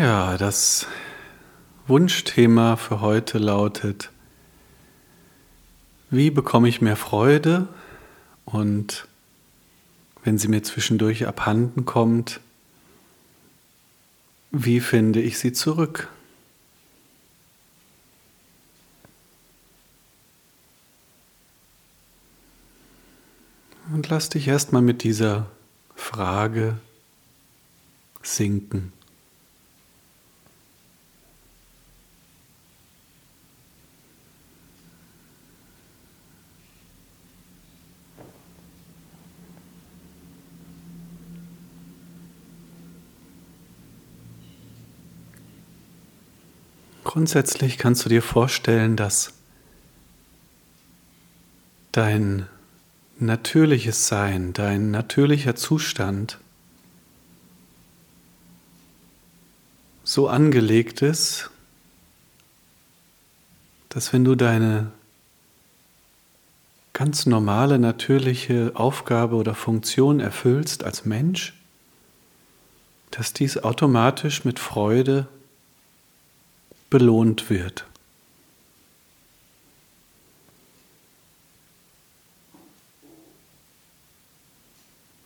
Ja, das Wunschthema für heute lautet, wie bekomme ich mehr Freude und wenn sie mir zwischendurch abhanden kommt, wie finde ich sie zurück? Und lass dich erstmal mit dieser Frage sinken. Grundsätzlich kannst du dir vorstellen, dass dein natürliches Sein, dein natürlicher Zustand so angelegt ist, dass wenn du deine ganz normale, natürliche Aufgabe oder Funktion erfüllst als Mensch, dass dies automatisch mit Freude belohnt wird.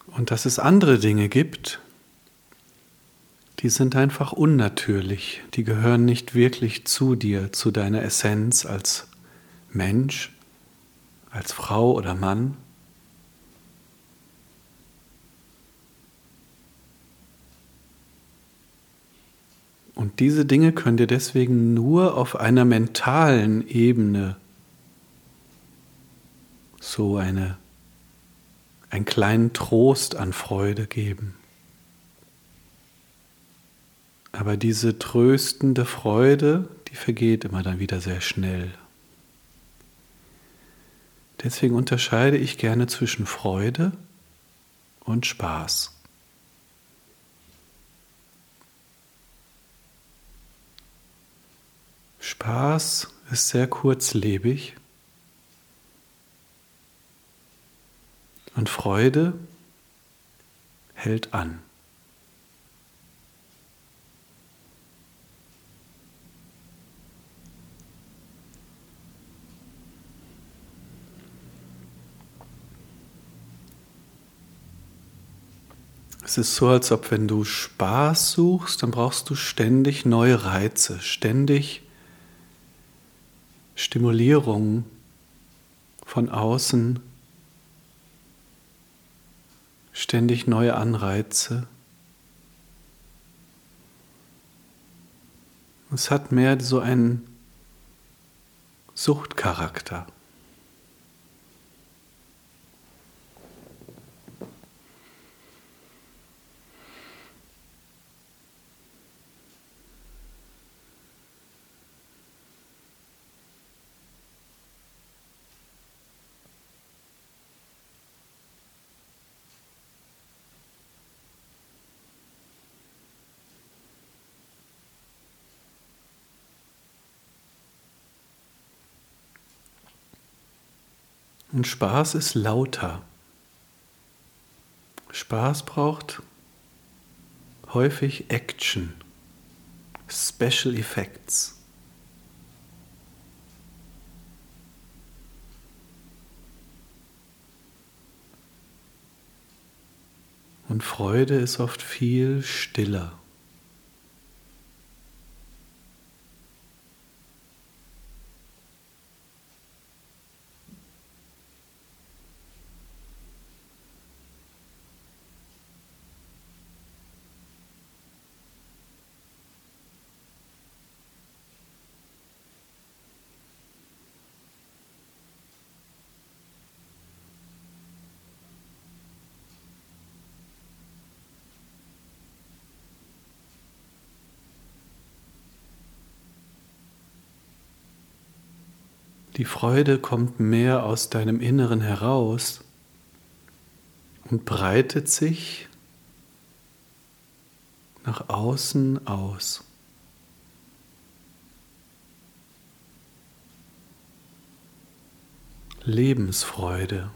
Und dass es andere Dinge gibt, die sind einfach unnatürlich, die gehören nicht wirklich zu dir, zu deiner Essenz als Mensch, als Frau oder Mann. Und diese Dinge können dir deswegen nur auf einer mentalen Ebene so eine einen kleinen Trost an Freude geben. Aber diese tröstende Freude, die vergeht immer dann wieder sehr schnell. Deswegen unterscheide ich gerne zwischen Freude und Spaß. Spaß ist sehr kurzlebig Und Freude hält an. Es ist so, als ob wenn du Spaß suchst, dann brauchst du ständig neue Reize, ständig Stimulierung von außen ständig neue Anreize. Es hat mehr so einen Suchtcharakter. Und Spaß ist lauter. Spaß braucht häufig Action, Special Effects. Und Freude ist oft viel stiller. Die Freude kommt mehr aus deinem Inneren heraus und breitet sich nach außen aus. Lebensfreude.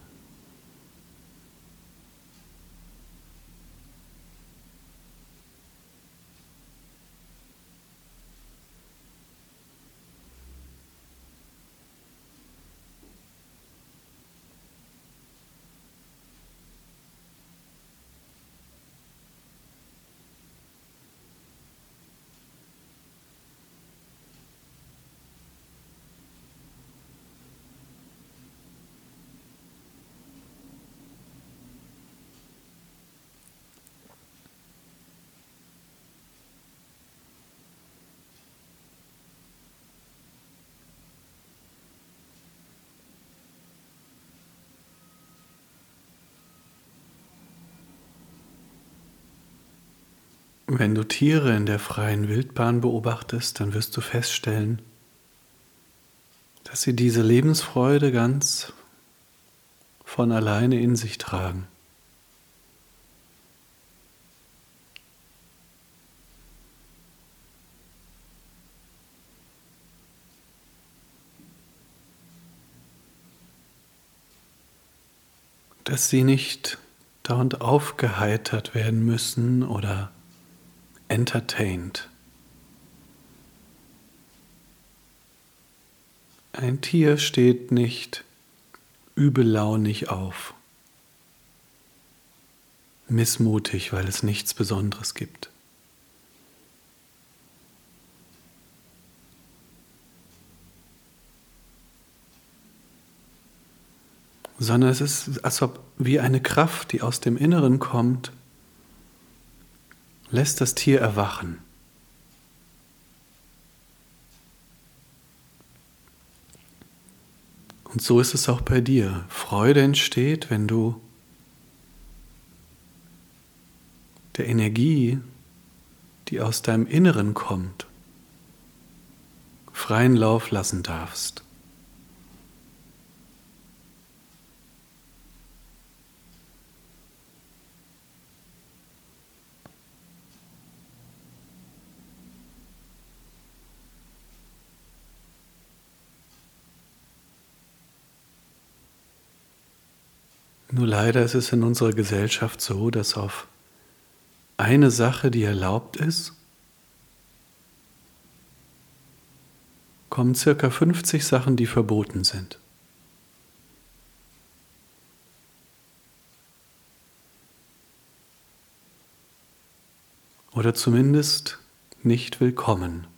Wenn du Tiere in der freien Wildbahn beobachtest, dann wirst du feststellen, dass sie diese Lebensfreude ganz von alleine in sich tragen. Dass sie nicht dauernd aufgeheitert werden müssen oder entertained. Ein Tier steht nicht übellaunig auf, missmutig, weil es nichts Besonderes gibt. Sondern es ist, als ob wie eine Kraft, die aus dem Inneren kommt, lässt das Tier erwachen. Und so ist es auch bei dir. Freude entsteht, wenn du der Energie, die aus deinem Inneren kommt, freien Lauf lassen darfst. Nur leider ist es in unserer Gesellschaft so, dass auf eine Sache, die erlaubt ist, kommen circa 50 Sachen, die verboten sind. Oder zumindest nicht willkommen.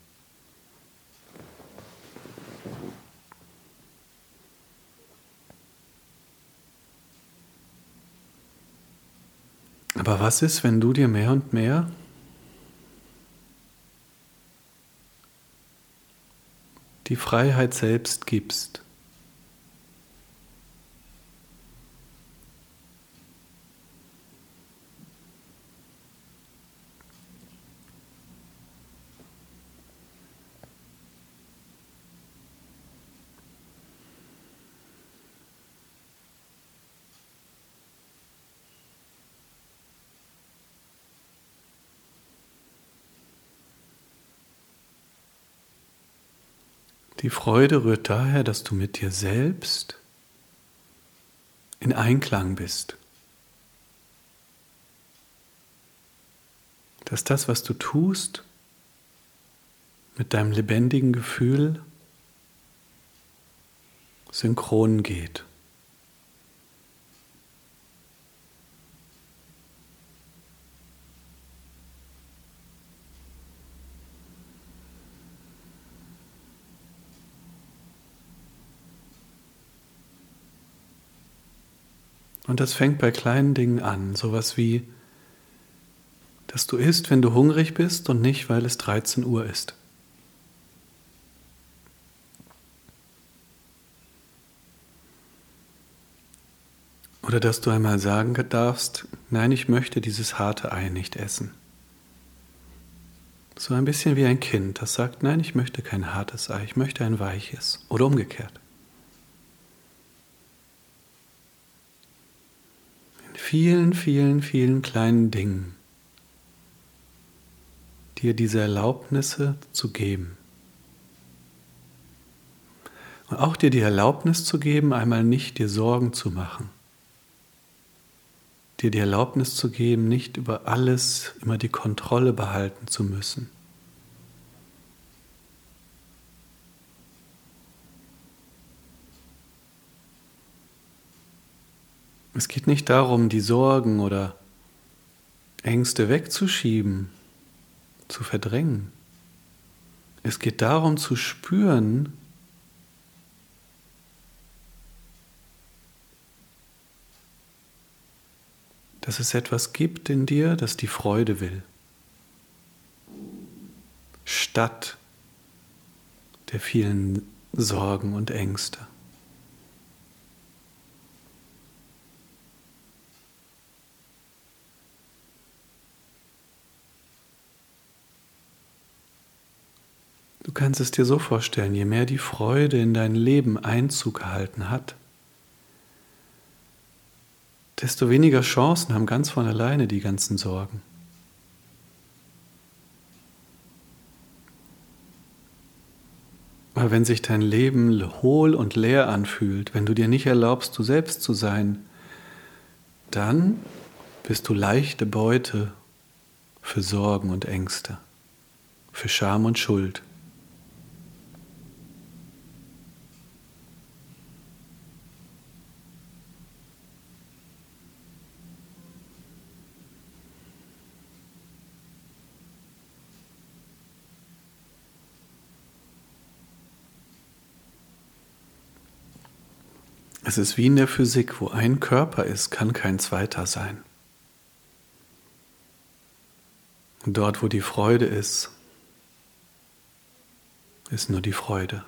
Aber was ist, wenn du dir mehr und mehr die Freiheit selbst gibst? Die Freude rührt daher, dass du mit dir selbst in Einklang bist. Dass das, was du tust, mit deinem lebendigen Gefühl synchron geht. Und das fängt bei kleinen Dingen an, sowas wie, dass du isst, wenn du hungrig bist und nicht, weil es 13 Uhr ist. Oder dass du einmal sagen darfst, nein, ich möchte dieses harte Ei nicht essen. So ein bisschen wie ein Kind, das sagt, nein, ich möchte kein hartes Ei, ich möchte ein weiches. Oder umgekehrt. Vielen, vielen, vielen kleinen Dingen dir diese Erlaubnisse zu geben. Und auch dir die Erlaubnis zu geben, einmal nicht dir Sorgen zu machen. Dir die Erlaubnis zu geben, nicht über alles immer die Kontrolle behalten zu müssen. Es geht nicht darum, die Sorgen oder Ängste wegzuschieben, zu verdrängen. Es geht darum zu spüren, dass es etwas gibt in dir, das die Freude will, statt der vielen Sorgen und Ängste. Du kannst es dir so vorstellen, je mehr die Freude in dein Leben Einzug gehalten hat, desto weniger Chancen haben ganz von alleine die ganzen Sorgen. Aber wenn sich dein Leben hohl und leer anfühlt, wenn du dir nicht erlaubst, du selbst zu sein, dann bist du leichte Beute für Sorgen und Ängste, für Scham und Schuld. Es ist wie in der Physik, wo ein Körper ist, kann kein zweiter sein. Dort, wo die Freude ist, ist nur die Freude.